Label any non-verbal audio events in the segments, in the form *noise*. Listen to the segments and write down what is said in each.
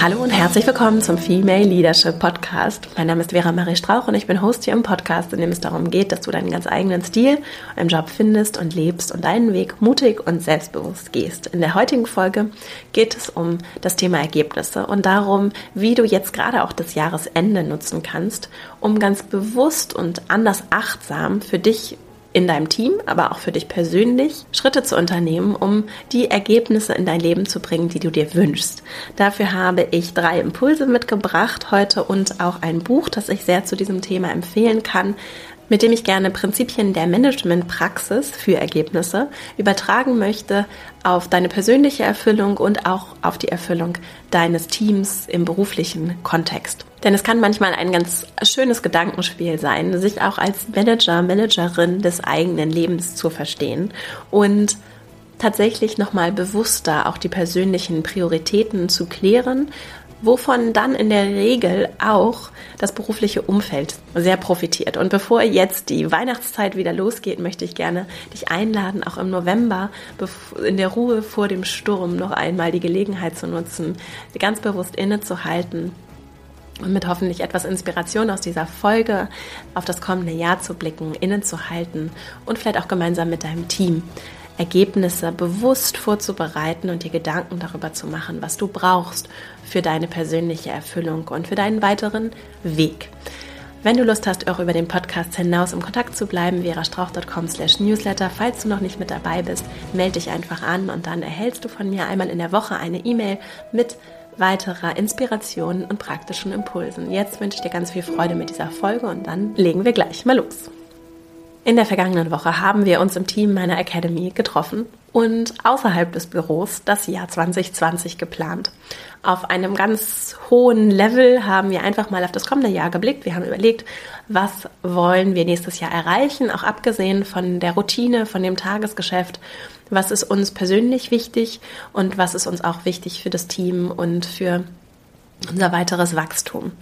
Hallo und herzlich willkommen zum Female Leadership Podcast. Mein Name ist Vera Marie Strauch und ich bin Host hier im Podcast, in dem es darum geht, dass du deinen ganz eigenen Stil im Job findest und lebst und deinen Weg mutig und selbstbewusst gehst. In der heutigen Folge geht es um das Thema Ergebnisse und darum, wie du jetzt gerade auch das Jahresende nutzen kannst, um ganz bewusst und anders achtsam für dich in deinem Team, aber auch für dich persönlich Schritte zu unternehmen, um die Ergebnisse in dein Leben zu bringen, die du dir wünschst. Dafür habe ich drei Impulse mitgebracht heute und auch ein Buch, das ich sehr zu diesem Thema empfehlen kann, mit dem ich gerne Prinzipien der Managementpraxis für Ergebnisse übertragen möchte auf deine persönliche Erfüllung und auch auf die Erfüllung deines Teams im beruflichen Kontext. Denn es kann manchmal ein ganz schönes Gedankenspiel sein, sich auch als Manager, Managerin des eigenen Lebens zu verstehen und tatsächlich nochmal bewusster auch die persönlichen Prioritäten zu klären wovon dann in der Regel auch das berufliche Umfeld sehr profitiert. Und bevor jetzt die Weihnachtszeit wieder losgeht, möchte ich gerne dich einladen, auch im November in der Ruhe vor dem Sturm noch einmal die Gelegenheit zu nutzen, ganz bewusst innezuhalten und mit hoffentlich etwas Inspiration aus dieser Folge auf das kommende Jahr zu blicken, innezuhalten und vielleicht auch gemeinsam mit deinem Team Ergebnisse bewusst vorzubereiten und dir Gedanken darüber zu machen, was du brauchst für deine persönliche Erfüllung und für deinen weiteren Weg. Wenn du Lust hast, auch über den Podcast hinaus im Kontakt zu bleiben, verastrauch.com slash newsletter. Falls du noch nicht mit dabei bist, melde dich einfach an und dann erhältst du von mir einmal in der Woche eine E-Mail mit weiterer Inspiration und praktischen Impulsen. Jetzt wünsche ich dir ganz viel Freude mit dieser Folge und dann legen wir gleich mal los. In der vergangenen Woche haben wir uns im Team meiner Academy getroffen und außerhalb des Büros das Jahr 2020 geplant. Auf einem ganz hohen Level haben wir einfach mal auf das kommende Jahr geblickt. Wir haben überlegt, was wollen wir nächstes Jahr erreichen, auch abgesehen von der Routine, von dem Tagesgeschäft. Was ist uns persönlich wichtig und was ist uns auch wichtig für das Team und für unser weiteres Wachstum.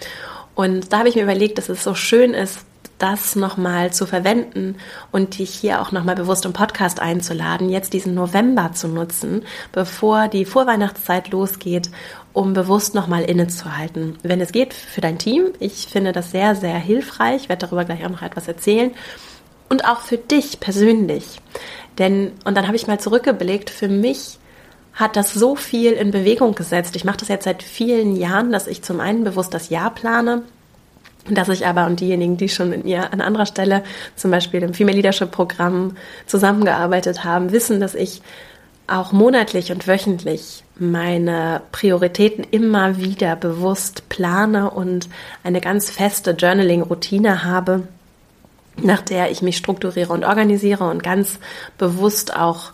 Und da habe ich mir überlegt, dass es so schön ist, das nochmal zu verwenden und dich hier auch nochmal bewusst im Podcast einzuladen, jetzt diesen November zu nutzen, bevor die Vorweihnachtszeit losgeht, um bewusst nochmal innezuhalten. Wenn es geht für dein Team, ich finde das sehr, sehr hilfreich, ich werde darüber gleich auch noch etwas erzählen und auch für dich persönlich. Denn, und dann habe ich mal zurückgeblickt, für mich hat das so viel in Bewegung gesetzt. Ich mache das jetzt seit vielen Jahren, dass ich zum einen bewusst das Jahr plane, dass ich aber und diejenigen, die schon mit mir an anderer Stelle, zum Beispiel im Female Leadership Programm zusammengearbeitet haben, wissen, dass ich auch monatlich und wöchentlich meine Prioritäten immer wieder bewusst plane und eine ganz feste Journaling-Routine habe, nach der ich mich strukturiere und organisiere und ganz bewusst auch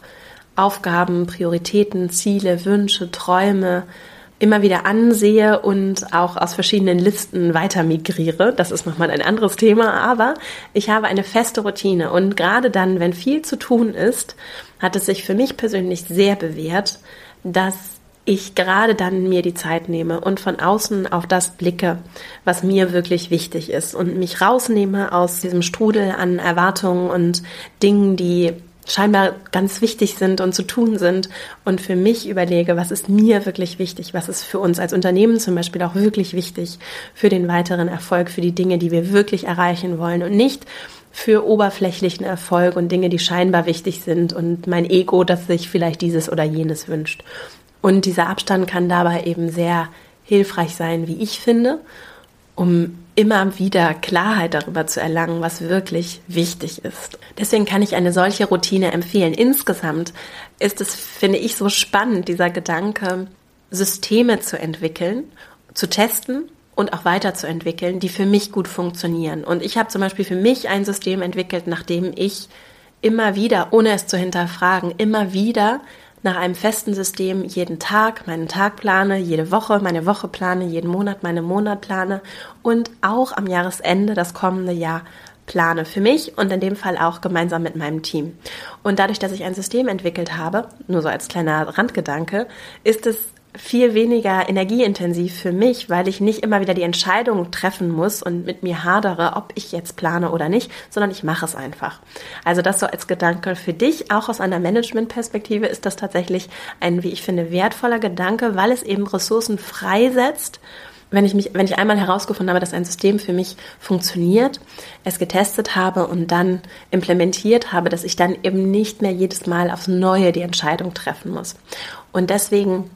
Aufgaben, Prioritäten, Ziele, Wünsche, Träume immer wieder ansehe und auch aus verschiedenen Listen weiter migriere. Das ist nochmal ein anderes Thema, aber ich habe eine feste Routine und gerade dann, wenn viel zu tun ist, hat es sich für mich persönlich sehr bewährt, dass ich gerade dann mir die Zeit nehme und von außen auf das blicke, was mir wirklich wichtig ist und mich rausnehme aus diesem Strudel an Erwartungen und Dingen, die scheinbar ganz wichtig sind und zu tun sind und für mich überlege, was ist mir wirklich wichtig, was ist für uns als Unternehmen zum Beispiel auch wirklich wichtig für den weiteren Erfolg, für die Dinge, die wir wirklich erreichen wollen und nicht für oberflächlichen Erfolg und Dinge, die scheinbar wichtig sind und mein Ego, das sich vielleicht dieses oder jenes wünscht. Und dieser Abstand kann dabei eben sehr hilfreich sein, wie ich finde, um immer wieder Klarheit darüber zu erlangen, was wirklich wichtig ist. Deswegen kann ich eine solche Routine empfehlen. Insgesamt ist es, finde ich, so spannend, dieser Gedanke, Systeme zu entwickeln, zu testen und auch weiterzuentwickeln, die für mich gut funktionieren. Und ich habe zum Beispiel für mich ein System entwickelt, nachdem ich immer wieder, ohne es zu hinterfragen, immer wieder nach einem festen System jeden Tag meinen Tag plane, jede Woche meine Woche plane, jeden Monat meine Monat plane und auch am Jahresende das kommende Jahr plane für mich und in dem Fall auch gemeinsam mit meinem Team. Und dadurch, dass ich ein System entwickelt habe, nur so als kleiner Randgedanke, ist es viel weniger energieintensiv für mich, weil ich nicht immer wieder die Entscheidung treffen muss und mit mir hadere, ob ich jetzt plane oder nicht, sondern ich mache es einfach. Also das so als Gedanke für dich, auch aus einer Managementperspektive ist das tatsächlich ein, wie ich finde, wertvoller Gedanke, weil es eben Ressourcen freisetzt, wenn ich mich, wenn ich einmal herausgefunden habe, dass ein System für mich funktioniert, es getestet habe und dann implementiert habe, dass ich dann eben nicht mehr jedes Mal aufs Neue die Entscheidung treffen muss. Und deswegen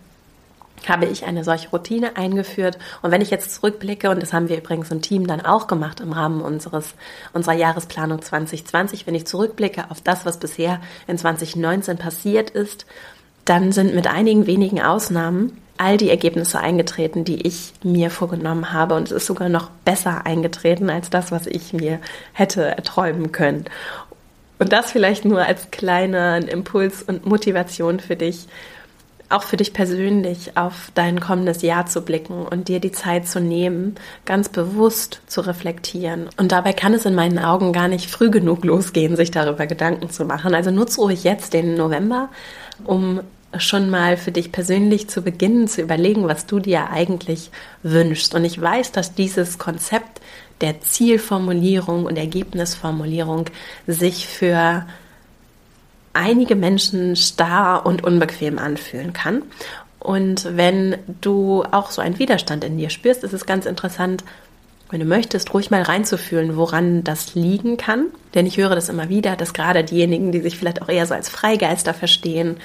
habe ich eine solche Routine eingeführt. Und wenn ich jetzt zurückblicke, und das haben wir übrigens im Team dann auch gemacht im Rahmen unseres, unserer Jahresplanung 2020, wenn ich zurückblicke auf das, was bisher in 2019 passiert ist, dann sind mit einigen wenigen Ausnahmen all die Ergebnisse eingetreten, die ich mir vorgenommen habe. Und es ist sogar noch besser eingetreten als das, was ich mir hätte erträumen können. Und das vielleicht nur als kleinen Impuls und Motivation für dich, auch für dich persönlich auf dein kommendes Jahr zu blicken und dir die Zeit zu nehmen, ganz bewusst zu reflektieren. Und dabei kann es in meinen Augen gar nicht früh genug losgehen, sich darüber Gedanken zu machen. Also nutze ruhig jetzt den November, um schon mal für dich persönlich zu beginnen, zu überlegen, was du dir eigentlich wünschst. Und ich weiß, dass dieses Konzept der Zielformulierung und Ergebnisformulierung sich für einige Menschen starr und unbequem anfühlen kann. Und wenn du auch so einen Widerstand in dir spürst, ist es ganz interessant, wenn du möchtest, ruhig mal reinzufühlen, woran das liegen kann. Denn ich höre das immer wieder, dass gerade diejenigen, die sich vielleicht auch eher so als Freigeister verstehen,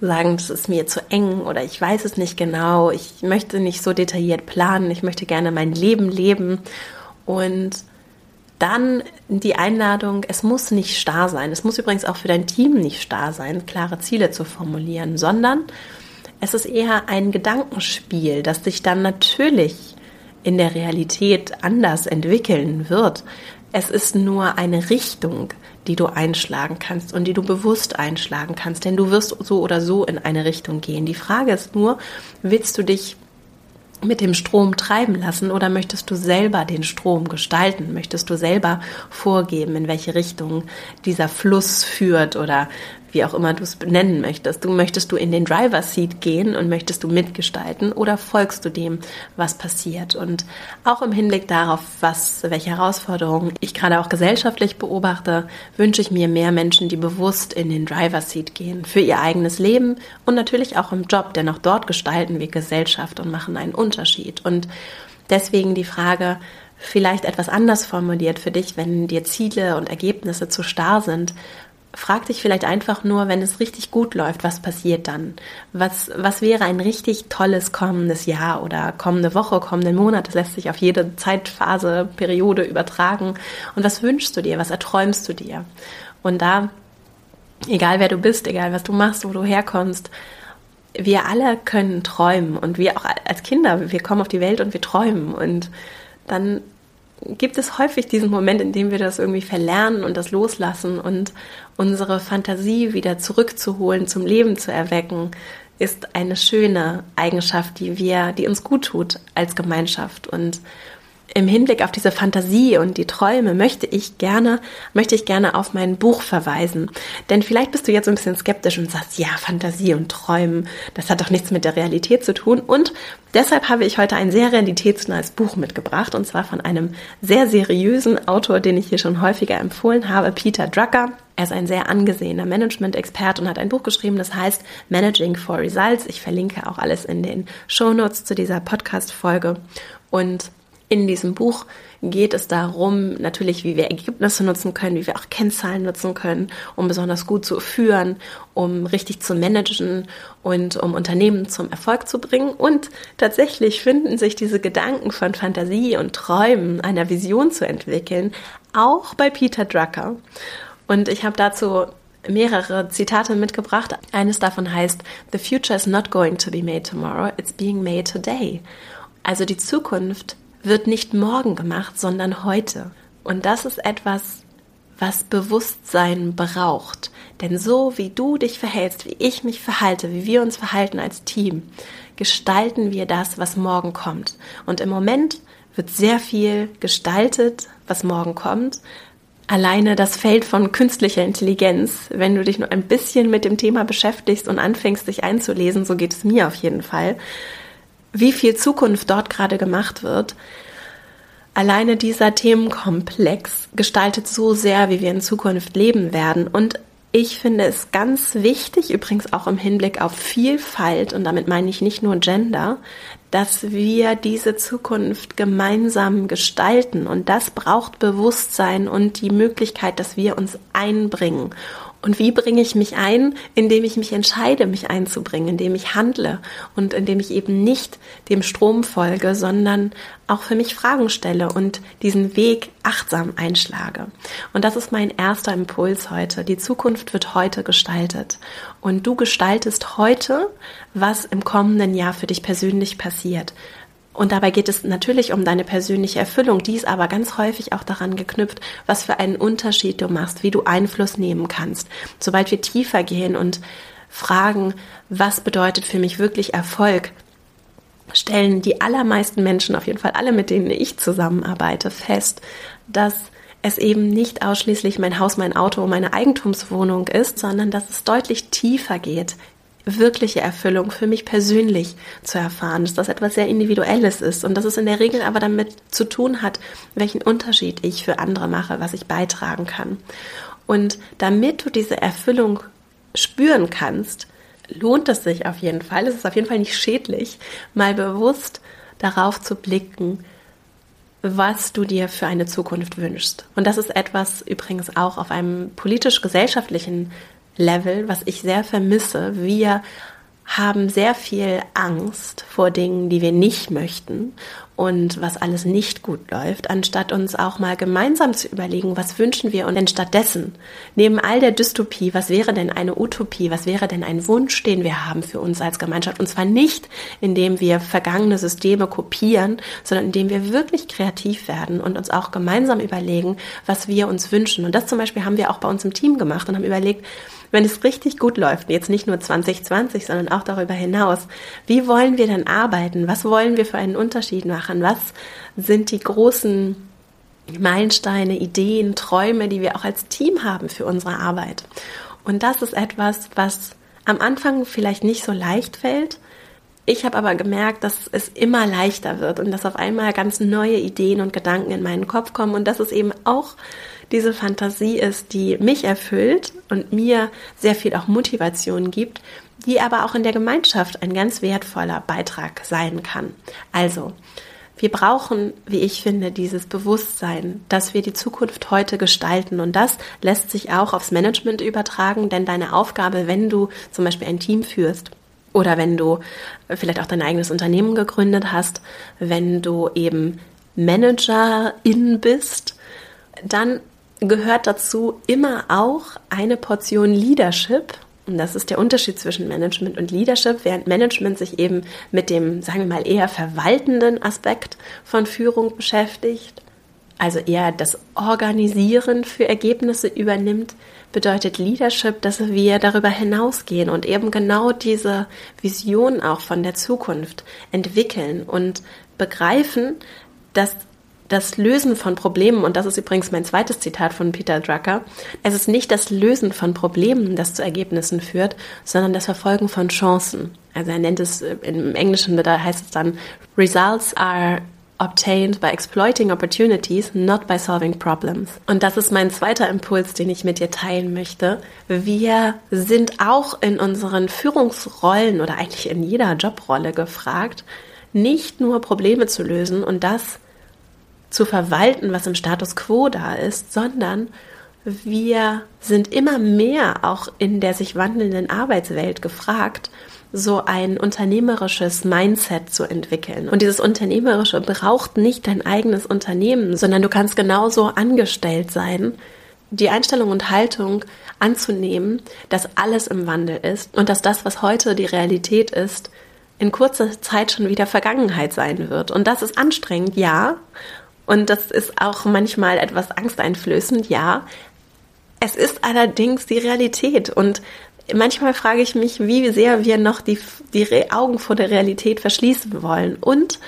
sagen, das ist mir zu eng oder ich weiß es nicht genau, ich möchte nicht so detailliert planen, ich möchte gerne mein Leben leben. Und dann die Einladung, es muss nicht starr sein. Es muss übrigens auch für dein Team nicht starr sein, klare Ziele zu formulieren, sondern es ist eher ein Gedankenspiel, das sich dann natürlich in der Realität anders entwickeln wird. Es ist nur eine Richtung, die du einschlagen kannst und die du bewusst einschlagen kannst, denn du wirst so oder so in eine Richtung gehen. Die Frage ist nur, willst du dich mit dem Strom treiben lassen oder möchtest du selber den Strom gestalten? Möchtest du selber vorgeben, in welche Richtung dieser Fluss führt oder wie auch immer du es benennen möchtest. Du möchtest du in den Driver Seat gehen und möchtest du mitgestalten oder folgst du dem, was passiert? Und auch im Hinblick darauf, was, welche Herausforderungen ich gerade auch gesellschaftlich beobachte, wünsche ich mir mehr Menschen, die bewusst in den Driver Seat gehen für ihr eigenes Leben und natürlich auch im Job, denn auch dort gestalten wir Gesellschaft und machen einen Unterschied. Und deswegen die Frage, vielleicht etwas anders formuliert für dich, wenn dir Ziele und Ergebnisse zu starr sind frag dich vielleicht einfach nur, wenn es richtig gut läuft, was passiert dann? Was, was wäre ein richtig tolles kommendes Jahr oder kommende Woche, kommenden Monat? Das lässt sich auf jede Zeitphase, Periode übertragen. Und was wünschst du dir? Was erträumst du dir? Und da, egal wer du bist, egal was du machst, wo du herkommst, wir alle können träumen und wir auch als Kinder, wir kommen auf die Welt und wir träumen und dann gibt es häufig diesen Moment, in dem wir das irgendwie verlernen und das loslassen und unsere Fantasie wieder zurückzuholen, zum Leben zu erwecken, ist eine schöne Eigenschaft, die wir, die uns gut tut als Gemeinschaft. Und im Hinblick auf diese Fantasie und die Träume möchte ich gerne, möchte ich gerne auf mein Buch verweisen. Denn vielleicht bist du jetzt ein bisschen skeptisch und sagst, ja, Fantasie und Träumen, das hat doch nichts mit der Realität zu tun. Und deshalb habe ich heute ein sehr realitätsnahes Buch mitgebracht und zwar von einem sehr seriösen Autor, den ich hier schon häufiger empfohlen habe, Peter Drucker. Er ist ein sehr angesehener Management-Expert und hat ein Buch geschrieben, das heißt Managing for Results. Ich verlinke auch alles in den Show Notes zu dieser Podcast-Folge. Und in diesem Buch geht es darum, natürlich, wie wir Ergebnisse nutzen können, wie wir auch Kennzahlen nutzen können, um besonders gut zu führen, um richtig zu managen und um Unternehmen zum Erfolg zu bringen. Und tatsächlich finden sich diese Gedanken von Fantasie und Träumen, einer Vision zu entwickeln, auch bei Peter Drucker. Und ich habe dazu mehrere Zitate mitgebracht. Eines davon heißt, The future is not going to be made tomorrow, it's being made today. Also die Zukunft wird nicht morgen gemacht, sondern heute. Und das ist etwas, was Bewusstsein braucht. Denn so wie du dich verhältst, wie ich mich verhalte, wie wir uns verhalten als Team, gestalten wir das, was morgen kommt. Und im Moment wird sehr viel gestaltet, was morgen kommt, alleine das Feld von künstlicher Intelligenz, wenn du dich nur ein bisschen mit dem Thema beschäftigst und anfängst, dich einzulesen, so geht es mir auf jeden Fall, wie viel Zukunft dort gerade gemacht wird. Alleine dieser Themenkomplex gestaltet so sehr, wie wir in Zukunft leben werden. Und ich finde es ganz wichtig, übrigens auch im Hinblick auf Vielfalt, und damit meine ich nicht nur Gender, dass wir diese Zukunft gemeinsam gestalten. Und das braucht Bewusstsein und die Möglichkeit, dass wir uns einbringen. Und wie bringe ich mich ein? Indem ich mich entscheide, mich einzubringen, indem ich handle und indem ich eben nicht dem Strom folge, sondern auch für mich Fragen stelle und diesen Weg achtsam einschlage. Und das ist mein erster Impuls heute. Die Zukunft wird heute gestaltet. Und du gestaltest heute, was im kommenden Jahr für dich persönlich passiert. Und dabei geht es natürlich um deine persönliche Erfüllung. Die ist aber ganz häufig auch daran geknüpft, was für einen Unterschied du machst, wie du Einfluss nehmen kannst. Sobald wir tiefer gehen und fragen, was bedeutet für mich wirklich Erfolg, stellen die allermeisten Menschen, auf jeden Fall alle, mit denen ich zusammenarbeite, fest, dass es eben nicht ausschließlich mein Haus, mein Auto, meine Eigentumswohnung ist, sondern dass es deutlich tiefer geht wirkliche Erfüllung für mich persönlich zu erfahren, dass das etwas sehr Individuelles ist und dass es in der Regel aber damit zu tun hat, welchen Unterschied ich für andere mache, was ich beitragen kann. Und damit du diese Erfüllung spüren kannst, lohnt es sich auf jeden Fall, es ist auf jeden Fall nicht schädlich, mal bewusst darauf zu blicken, was du dir für eine Zukunft wünschst. Und das ist etwas übrigens auch auf einem politisch-gesellschaftlichen Level, was ich sehr vermisse. Wir haben sehr viel Angst vor Dingen, die wir nicht möchten und was alles nicht gut läuft, anstatt uns auch mal gemeinsam zu überlegen, was wünschen wir und denn stattdessen, neben all der Dystopie, was wäre denn eine Utopie, was wäre denn ein Wunsch, den wir haben für uns als Gemeinschaft und zwar nicht, indem wir vergangene Systeme kopieren, sondern indem wir wirklich kreativ werden und uns auch gemeinsam überlegen, was wir uns wünschen. Und das zum Beispiel haben wir auch bei uns im Team gemacht und haben überlegt, wenn es richtig gut läuft, jetzt nicht nur 2020, sondern auch darüber hinaus, wie wollen wir denn arbeiten? Was wollen wir für einen Unterschied machen? Was sind die großen Meilensteine, Ideen, Träume, die wir auch als Team haben für unsere Arbeit? Und das ist etwas, was am Anfang vielleicht nicht so leicht fällt. Ich habe aber gemerkt, dass es immer leichter wird und dass auf einmal ganz neue Ideen und Gedanken in meinen Kopf kommen und dass es eben auch diese Fantasie ist, die mich erfüllt und mir sehr viel auch Motivation gibt, die aber auch in der Gemeinschaft ein ganz wertvoller Beitrag sein kann. Also, wir brauchen, wie ich finde, dieses Bewusstsein, dass wir die Zukunft heute gestalten. Und das lässt sich auch aufs Management übertragen, denn deine Aufgabe, wenn du zum Beispiel ein Team führst, oder wenn du vielleicht auch dein eigenes Unternehmen gegründet hast, wenn du eben Managerin bist, dann gehört dazu immer auch eine Portion Leadership. Und das ist der Unterschied zwischen Management und Leadership, während Management sich eben mit dem, sagen wir mal, eher verwaltenden Aspekt von Führung beschäftigt, also eher das Organisieren für Ergebnisse übernimmt, bedeutet Leadership, dass wir darüber hinausgehen und eben genau diese Vision auch von der Zukunft entwickeln und begreifen, dass das Lösen von Problemen, und das ist übrigens mein zweites Zitat von Peter Drucker, es ist nicht das Lösen von Problemen, das zu Ergebnissen führt, sondern das Verfolgen von Chancen. Also er nennt es äh, im Englischen, da heißt es dann, Results are obtained by exploiting opportunities, not by solving problems. Und das ist mein zweiter Impuls, den ich mit dir teilen möchte. Wir sind auch in unseren Führungsrollen oder eigentlich in jeder Jobrolle gefragt, nicht nur Probleme zu lösen und das zu verwalten, was im Status quo da ist, sondern wir sind immer mehr auch in der sich wandelnden Arbeitswelt gefragt, so ein unternehmerisches Mindset zu entwickeln. Und dieses Unternehmerische braucht nicht dein eigenes Unternehmen, sondern du kannst genauso angestellt sein, die Einstellung und Haltung anzunehmen, dass alles im Wandel ist und dass das, was heute die Realität ist, in kurzer Zeit schon wieder Vergangenheit sein wird. Und das ist anstrengend, ja. Und das ist auch manchmal etwas angsteinflößend, ja. Es ist allerdings die Realität und manchmal frage ich mich, wie sehr wir noch die, die Augen vor der Realität verschließen wollen. Und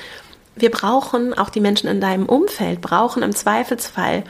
wir brauchen, auch die Menschen in deinem Umfeld brauchen im Zweifelsfall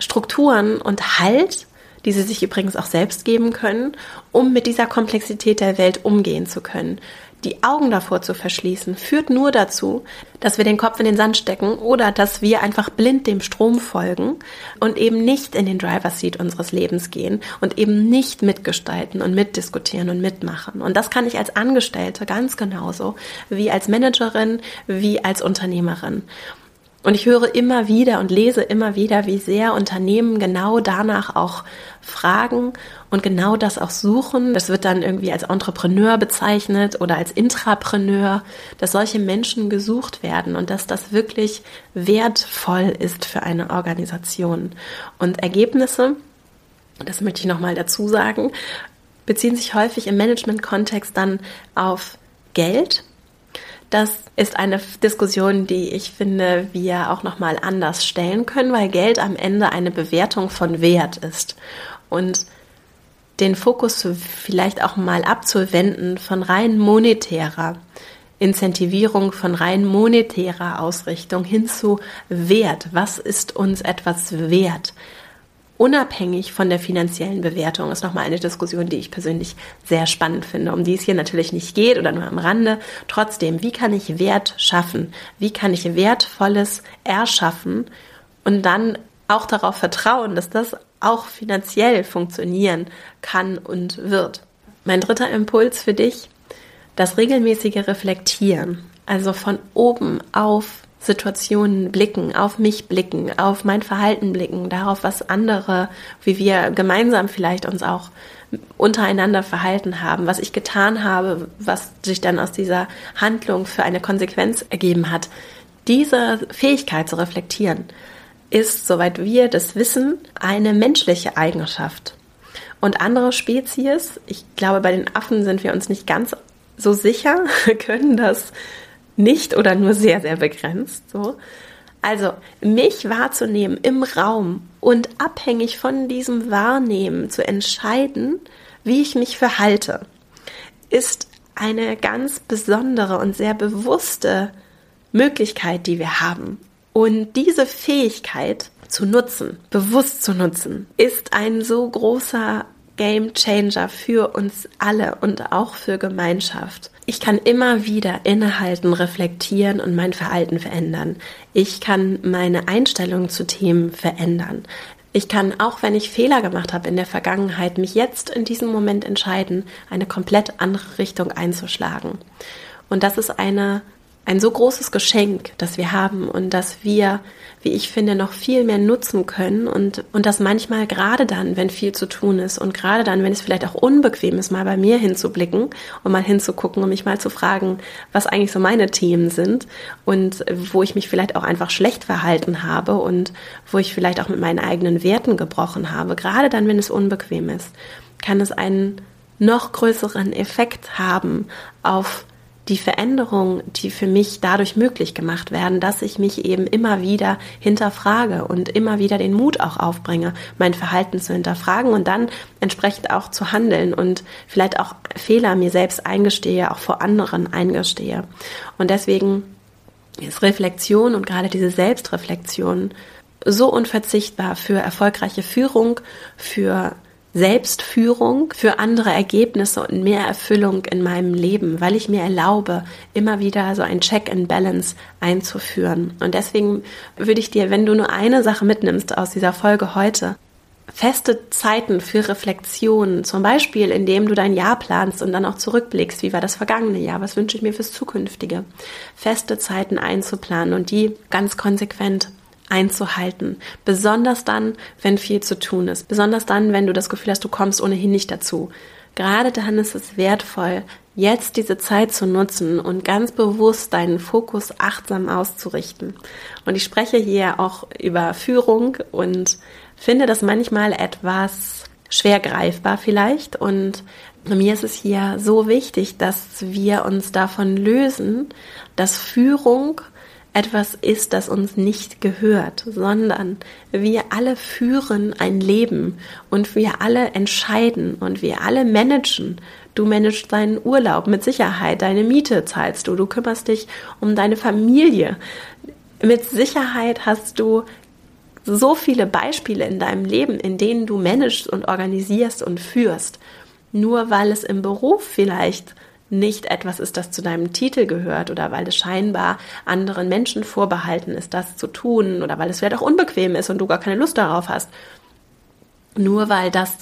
Strukturen und Halt, die sie sich übrigens auch selbst geben können, um mit dieser Komplexität der Welt umgehen zu können die Augen davor zu verschließen, führt nur dazu, dass wir den Kopf in den Sand stecken oder dass wir einfach blind dem Strom folgen und eben nicht in den Driver's Seat unseres Lebens gehen und eben nicht mitgestalten und mitdiskutieren und mitmachen. Und das kann ich als Angestellte ganz genauso wie als Managerin, wie als Unternehmerin. Und ich höre immer wieder und lese immer wieder, wie sehr Unternehmen genau danach auch fragen und genau das auch suchen. Das wird dann irgendwie als Entrepreneur bezeichnet oder als Intrapreneur, dass solche Menschen gesucht werden und dass das wirklich wertvoll ist für eine Organisation. Und Ergebnisse, das möchte ich nochmal dazu sagen, beziehen sich häufig im Management-Kontext dann auf Geld das ist eine Diskussion, die ich finde, wir auch noch mal anders stellen können, weil Geld am Ende eine Bewertung von Wert ist und den Fokus vielleicht auch mal abzuwenden von rein monetärer Incentivierung, von rein monetärer Ausrichtung hin zu Wert. Was ist uns etwas wert? Unabhängig von der finanziellen Bewertung ist nochmal eine Diskussion, die ich persönlich sehr spannend finde, um die es hier natürlich nicht geht oder nur am Rande. Trotzdem, wie kann ich Wert schaffen? Wie kann ich Wertvolles erschaffen und dann auch darauf vertrauen, dass das auch finanziell funktionieren kann und wird? Mein dritter Impuls für dich, das regelmäßige Reflektieren, also von oben auf Situationen blicken, auf mich blicken, auf mein Verhalten blicken, darauf, was andere, wie wir gemeinsam vielleicht uns auch untereinander verhalten haben, was ich getan habe, was sich dann aus dieser Handlung für eine Konsequenz ergeben hat. Diese Fähigkeit zu reflektieren ist, soweit wir das wissen, eine menschliche Eigenschaft. Und andere Spezies, ich glaube, bei den Affen sind wir uns nicht ganz so sicher, *laughs* können das nicht oder nur sehr, sehr begrenzt. So. Also mich wahrzunehmen im Raum und abhängig von diesem Wahrnehmen zu entscheiden, wie ich mich verhalte, ist eine ganz besondere und sehr bewusste Möglichkeit, die wir haben. Und diese Fähigkeit zu nutzen, bewusst zu nutzen, ist ein so großer Game Changer für uns alle und auch für Gemeinschaft. Ich kann immer wieder innehalten, reflektieren und mein Verhalten verändern. Ich kann meine Einstellung zu Themen verändern. Ich kann, auch wenn ich Fehler gemacht habe in der Vergangenheit, mich jetzt in diesem Moment entscheiden, eine komplett andere Richtung einzuschlagen. Und das ist eine ein so großes Geschenk, das wir haben und das wir, wie ich finde, noch viel mehr nutzen können und, und das manchmal gerade dann, wenn viel zu tun ist und gerade dann, wenn es vielleicht auch unbequem ist, mal bei mir hinzublicken und mal hinzugucken und mich mal zu fragen, was eigentlich so meine Themen sind und wo ich mich vielleicht auch einfach schlecht verhalten habe und wo ich vielleicht auch mit meinen eigenen Werten gebrochen habe, gerade dann, wenn es unbequem ist, kann es einen noch größeren Effekt haben auf die Veränderungen, die für mich dadurch möglich gemacht werden, dass ich mich eben immer wieder hinterfrage und immer wieder den Mut auch aufbringe, mein Verhalten zu hinterfragen und dann entsprechend auch zu handeln und vielleicht auch Fehler mir selbst eingestehe, auch vor anderen eingestehe. Und deswegen ist Reflexion und gerade diese Selbstreflexion so unverzichtbar für erfolgreiche Führung, für Selbstführung für andere Ergebnisse und mehr Erfüllung in meinem Leben, weil ich mir erlaube, immer wieder so ein Check and Balance einzuführen. Und deswegen würde ich dir, wenn du nur eine Sache mitnimmst aus dieser Folge heute, feste Zeiten für Reflexion, zum Beispiel indem du dein Jahr planst und dann auch zurückblickst, wie war das vergangene Jahr, was wünsche ich mir fürs zukünftige, feste Zeiten einzuplanen und die ganz konsequent einzuhalten. Besonders dann, wenn viel zu tun ist. Besonders dann, wenn du das Gefühl hast, du kommst ohnehin nicht dazu. Gerade dann ist es wertvoll, jetzt diese Zeit zu nutzen und ganz bewusst deinen Fokus achtsam auszurichten. Und ich spreche hier auch über Führung und finde das manchmal etwas schwer greifbar vielleicht. Und mir ist es hier so wichtig, dass wir uns davon lösen, dass Führung etwas ist, das uns nicht gehört, sondern wir alle führen ein Leben und wir alle entscheiden und wir alle managen. Du managst deinen Urlaub mit Sicherheit, deine Miete zahlst du, du kümmerst dich um deine Familie. Mit Sicherheit hast du so viele Beispiele in deinem Leben, in denen du managst und organisierst und führst. Nur weil es im Beruf vielleicht nicht etwas ist, das zu deinem Titel gehört oder weil es scheinbar anderen Menschen vorbehalten ist, das zu tun oder weil es vielleicht auch unbequem ist und du gar keine Lust darauf hast. Nur weil das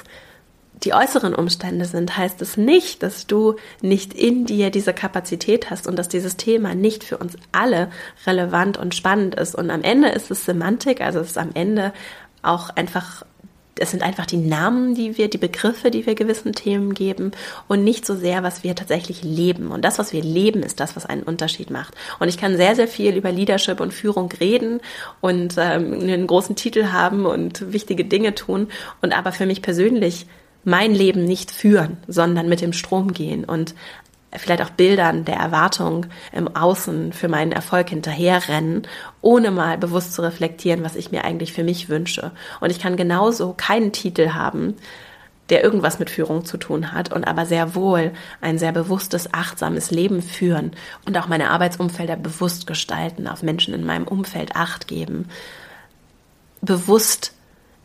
die äußeren Umstände sind, heißt es nicht, dass du nicht in dir diese Kapazität hast und dass dieses Thema nicht für uns alle relevant und spannend ist. Und am Ende ist es Semantik, also es ist am Ende auch einfach es sind einfach die Namen, die wir, die Begriffe, die wir gewissen Themen geben und nicht so sehr, was wir tatsächlich leben. Und das, was wir leben, ist das, was einen Unterschied macht. Und ich kann sehr, sehr viel über Leadership und Führung reden und ähm, einen großen Titel haben und wichtige Dinge tun und aber für mich persönlich mein Leben nicht führen, sondern mit dem Strom gehen und vielleicht auch Bildern der Erwartung im Außen für meinen Erfolg hinterherrennen, ohne mal bewusst zu reflektieren, was ich mir eigentlich für mich wünsche. Und ich kann genauso keinen Titel haben, der irgendwas mit Führung zu tun hat und aber sehr wohl ein sehr bewusstes, achtsames Leben führen und auch meine Arbeitsumfelder bewusst gestalten, auf Menschen in meinem Umfeld Acht geben, bewusst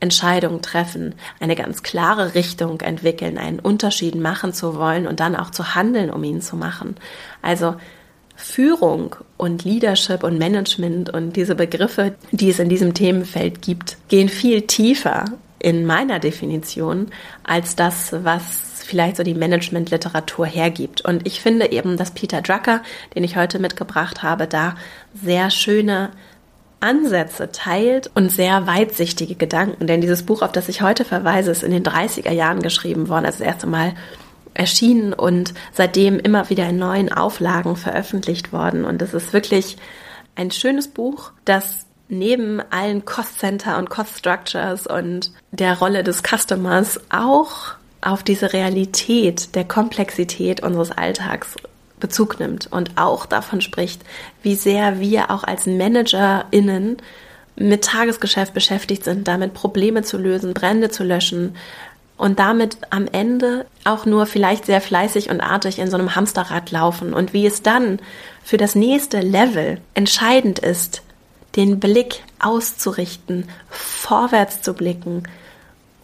Entscheidungen treffen, eine ganz klare Richtung entwickeln, einen Unterschied machen zu wollen und dann auch zu handeln, um ihn zu machen. Also Führung und Leadership und Management und diese Begriffe, die es in diesem Themenfeld gibt, gehen viel tiefer in meiner Definition als das, was vielleicht so die Management-Literatur hergibt. Und ich finde eben, dass Peter Drucker, den ich heute mitgebracht habe, da sehr schöne Ansätze teilt und sehr weitsichtige Gedanken. Denn dieses Buch, auf das ich heute verweise, ist in den 30er Jahren geschrieben worden, also das erste Mal erschienen und seitdem immer wieder in neuen Auflagen veröffentlicht worden. Und es ist wirklich ein schönes Buch, das neben allen Cost Center und Cost Structures und der Rolle des Customers auch auf diese Realität der Komplexität unseres Alltags Bezug nimmt und auch davon spricht, wie sehr wir auch als ManagerInnen mit Tagesgeschäft beschäftigt sind, damit Probleme zu lösen, Brände zu löschen und damit am Ende auch nur vielleicht sehr fleißig und artig in so einem Hamsterrad laufen und wie es dann für das nächste Level entscheidend ist, den Blick auszurichten, vorwärts zu blicken,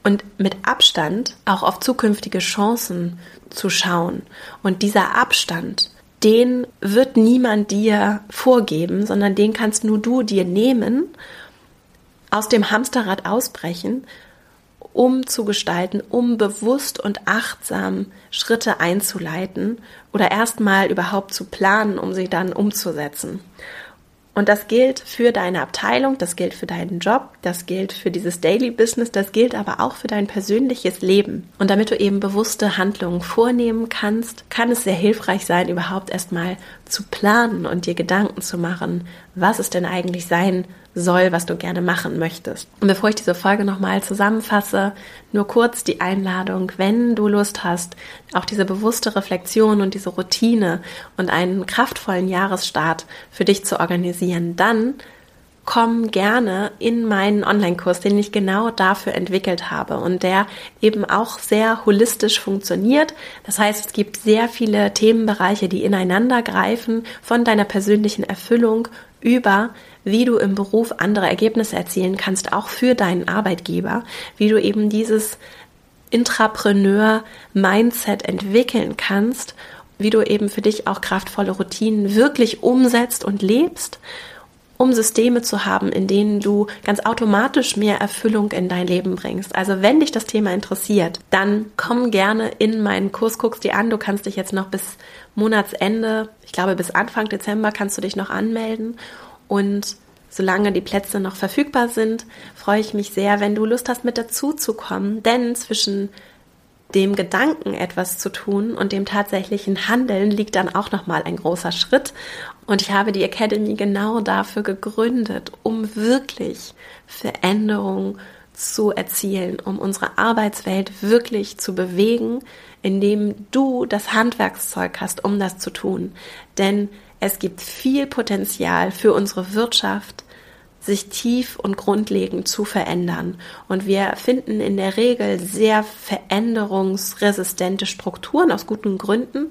und mit Abstand auch auf zukünftige Chancen zu schauen. Und dieser Abstand, den wird niemand dir vorgeben, sondern den kannst nur du dir nehmen, aus dem Hamsterrad ausbrechen, um zu gestalten, um bewusst und achtsam Schritte einzuleiten oder erstmal überhaupt zu planen, um sie dann umzusetzen. Und das gilt für deine Abteilung, das gilt für deinen Job, das gilt für dieses Daily Business, das gilt aber auch für dein persönliches Leben. Und damit du eben bewusste Handlungen vornehmen kannst, kann es sehr hilfreich sein, überhaupt erstmal zu planen und dir Gedanken zu machen, was es denn eigentlich sein soll, was du gerne machen möchtest. Und bevor ich diese Folge nochmal zusammenfasse, nur kurz die Einladung, wenn du Lust hast, auch diese bewusste Reflexion und diese Routine und einen kraftvollen Jahresstart für dich zu organisieren, dann komm gerne in meinen Online-Kurs, den ich genau dafür entwickelt habe und der eben auch sehr holistisch funktioniert. Das heißt, es gibt sehr viele Themenbereiche, die ineinander greifen, von deiner persönlichen Erfüllung über wie du im Beruf andere Ergebnisse erzielen kannst, auch für deinen Arbeitgeber, wie du eben dieses Intrapreneur-Mindset entwickeln kannst, wie du eben für dich auch kraftvolle Routinen wirklich umsetzt und lebst, um Systeme zu haben, in denen du ganz automatisch mehr Erfüllung in dein Leben bringst. Also wenn dich das Thema interessiert, dann komm gerne in meinen Kurs, guckst dir an. Du kannst dich jetzt noch bis Monatsende, ich glaube bis Anfang Dezember kannst du dich noch anmelden und solange die Plätze noch verfügbar sind, freue ich mich sehr, wenn du Lust hast, mit dazu zu kommen. Denn zwischen dem Gedanken, etwas zu tun und dem tatsächlichen Handeln liegt dann auch nochmal ein großer Schritt. Und ich habe die Academy genau dafür gegründet, um wirklich Veränderung zu erzielen, um unsere Arbeitswelt wirklich zu bewegen, indem du das Handwerkszeug hast, um das zu tun. Denn es gibt viel Potenzial für unsere Wirtschaft, sich tief und grundlegend zu verändern. Und wir finden in der Regel sehr veränderungsresistente Strukturen aus guten Gründen.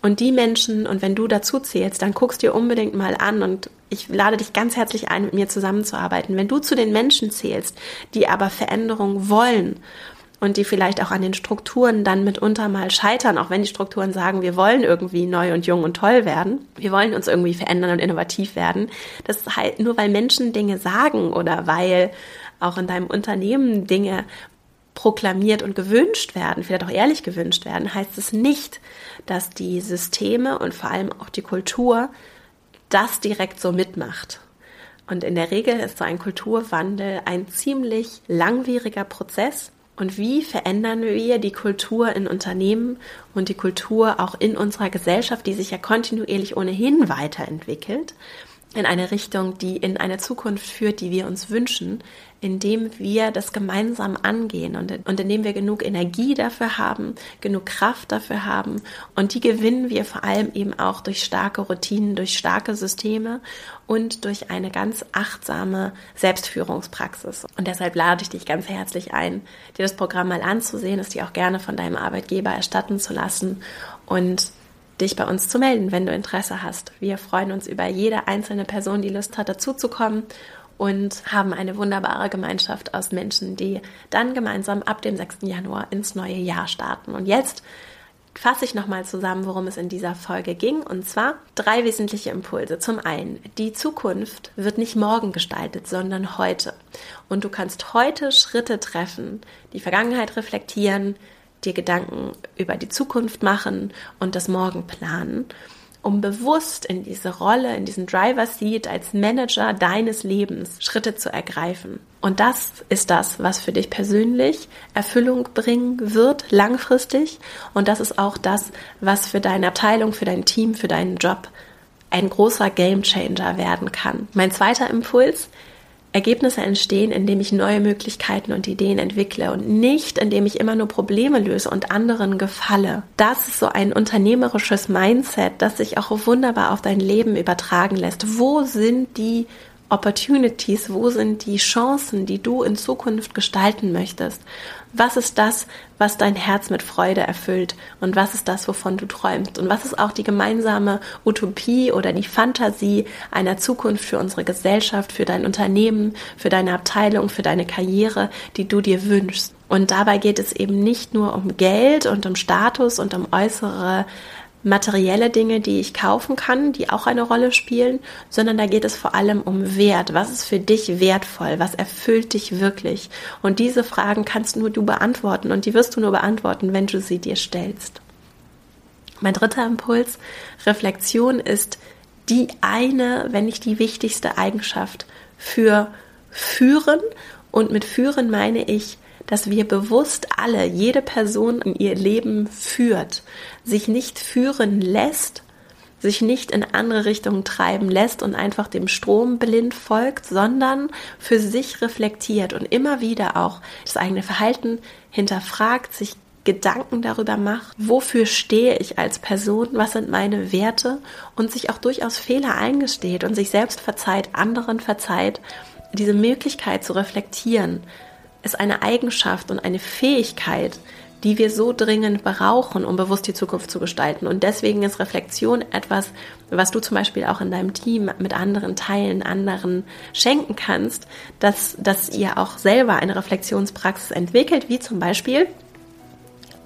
Und die Menschen, und wenn du dazu zählst, dann guckst dir unbedingt mal an und ich lade dich ganz herzlich ein, mit mir zusammenzuarbeiten. Wenn du zu den Menschen zählst, die aber Veränderung wollen und die vielleicht auch an den Strukturen dann mitunter mal scheitern, auch wenn die Strukturen sagen, wir wollen irgendwie neu und jung und toll werden, wir wollen uns irgendwie verändern und innovativ werden. Das heißt, nur weil Menschen Dinge sagen oder weil auch in deinem Unternehmen Dinge proklamiert und gewünscht werden, vielleicht auch ehrlich gewünscht werden, heißt es nicht, dass die Systeme und vor allem auch die Kultur das direkt so mitmacht. Und in der Regel ist so ein Kulturwandel ein ziemlich langwieriger Prozess. Und wie verändern wir die Kultur in Unternehmen und die Kultur auch in unserer Gesellschaft, die sich ja kontinuierlich ohnehin weiterentwickelt? in eine Richtung, die in eine Zukunft führt, die wir uns wünschen, indem wir das gemeinsam angehen und, und indem wir genug Energie dafür haben, genug Kraft dafür haben. Und die gewinnen wir vor allem eben auch durch starke Routinen, durch starke Systeme und durch eine ganz achtsame Selbstführungspraxis. Und deshalb lade ich dich ganz herzlich ein, dir das Programm mal anzusehen, es dir auch gerne von deinem Arbeitgeber erstatten zu lassen und dich bei uns zu melden, wenn du Interesse hast. Wir freuen uns über jede einzelne Person, die Lust hat, dazuzukommen und haben eine wunderbare Gemeinschaft aus Menschen, die dann gemeinsam ab dem 6. Januar ins neue Jahr starten. Und jetzt fasse ich nochmal zusammen, worum es in dieser Folge ging. Und zwar drei wesentliche Impulse. Zum einen, die Zukunft wird nicht morgen gestaltet, sondern heute. Und du kannst heute Schritte treffen, die Vergangenheit reflektieren, dir Gedanken über die Zukunft machen und das Morgen planen, um bewusst in diese Rolle, in diesen Driver Seat als Manager deines Lebens Schritte zu ergreifen. Und das ist das, was für dich persönlich Erfüllung bringen wird, langfristig. Und das ist auch das, was für deine Abteilung, für dein Team, für deinen Job ein großer Gamechanger werden kann. Mein zweiter Impuls, Ergebnisse entstehen, indem ich neue Möglichkeiten und Ideen entwickle und nicht, indem ich immer nur Probleme löse und anderen gefalle. Das ist so ein unternehmerisches Mindset, das sich auch wunderbar auf dein Leben übertragen lässt. Wo sind die Opportunities, wo sind die Chancen, die du in Zukunft gestalten möchtest? Was ist das, was dein Herz mit Freude erfüllt? Und was ist das, wovon du träumst? Und was ist auch die gemeinsame Utopie oder die Fantasie einer Zukunft für unsere Gesellschaft, für dein Unternehmen, für deine Abteilung, für deine Karriere, die du dir wünschst? Und dabei geht es eben nicht nur um Geld und um Status und um äußere materielle Dinge, die ich kaufen kann, die auch eine Rolle spielen, sondern da geht es vor allem um Wert. Was ist für dich wertvoll? Was erfüllt dich wirklich? Und diese Fragen kannst nur du beantworten und die wirst du nur beantworten, wenn du sie dir stellst. Mein dritter Impuls, Reflexion ist die eine, wenn nicht die wichtigste Eigenschaft für Führen. Und mit Führen meine ich, dass wir bewusst alle, jede Person in ihr Leben führt, sich nicht führen lässt, sich nicht in andere Richtungen treiben lässt und einfach dem Strom blind folgt, sondern für sich reflektiert und immer wieder auch das eigene Verhalten hinterfragt, sich Gedanken darüber macht, wofür stehe ich als Person, was sind meine Werte und sich auch durchaus Fehler eingesteht und sich selbst verzeiht, anderen verzeiht, diese Möglichkeit zu reflektieren, ist eine Eigenschaft und eine Fähigkeit, die wir so dringend brauchen, um bewusst die Zukunft zu gestalten. Und deswegen ist Reflexion etwas, was du zum Beispiel auch in deinem Team mit anderen teilen, anderen schenken kannst, dass, dass ihr auch selber eine Reflexionspraxis entwickelt, wie zum Beispiel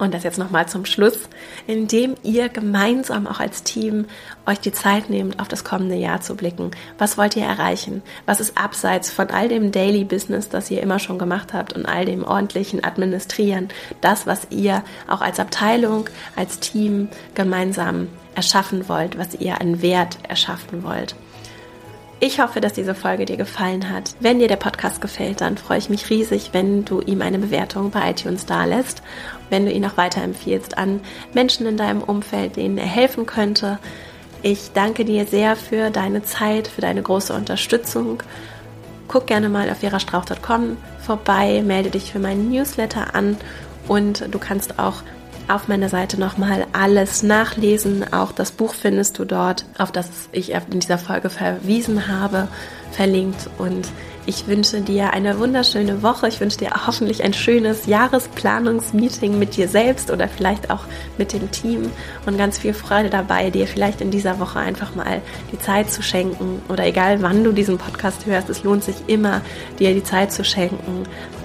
und das jetzt nochmal zum Schluss, indem ihr gemeinsam auch als Team euch die Zeit nehmt, auf das kommende Jahr zu blicken. Was wollt ihr erreichen? Was ist abseits von all dem Daily Business, das ihr immer schon gemacht habt und all dem ordentlichen Administrieren? Das, was ihr auch als Abteilung, als Team gemeinsam erschaffen wollt, was ihr an Wert erschaffen wollt. Ich hoffe, dass diese Folge dir gefallen hat. Wenn dir der Podcast gefällt, dann freue ich mich riesig, wenn du ihm eine Bewertung bei iTunes dalässt, wenn du ihn auch weiterempfiehlst an Menschen in deinem Umfeld, denen er helfen könnte. Ich danke dir sehr für deine Zeit, für deine große Unterstützung. Guck gerne mal auf verastrauch.com vorbei, melde dich für meinen Newsletter an und du kannst auch auf meiner Seite nochmal alles nachlesen. Auch das Buch findest du dort, auf das ich in dieser Folge verwiesen habe, verlinkt. Und Ich wünsche dir eine wunderschöne Woche. Ich wünsche dir hoffentlich ein schönes Jahresplanungsmeeting mit dir selbst oder vielleicht auch mit dem Team und ganz viel Freude dabei, dir vielleicht in dieser Woche einfach mal die Zeit zu schenken oder egal wann du diesen Podcast hörst, es lohnt sich immer, dir die Zeit zu schenken,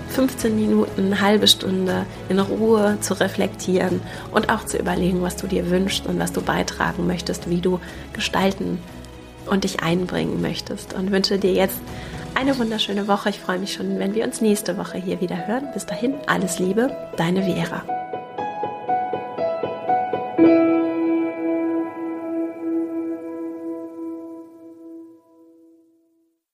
15 Minuten, eine halbe Stunde in Ruhe zu reflektieren und auch zu überlegen, was du dir wünschst und was du beitragen möchtest, wie du gestalten und dich einbringen möchtest. Und wünsche dir jetzt eine wunderschöne Woche. Ich freue mich schon, wenn wir uns nächste Woche hier wieder hören. Bis dahin, alles Liebe, deine Vera.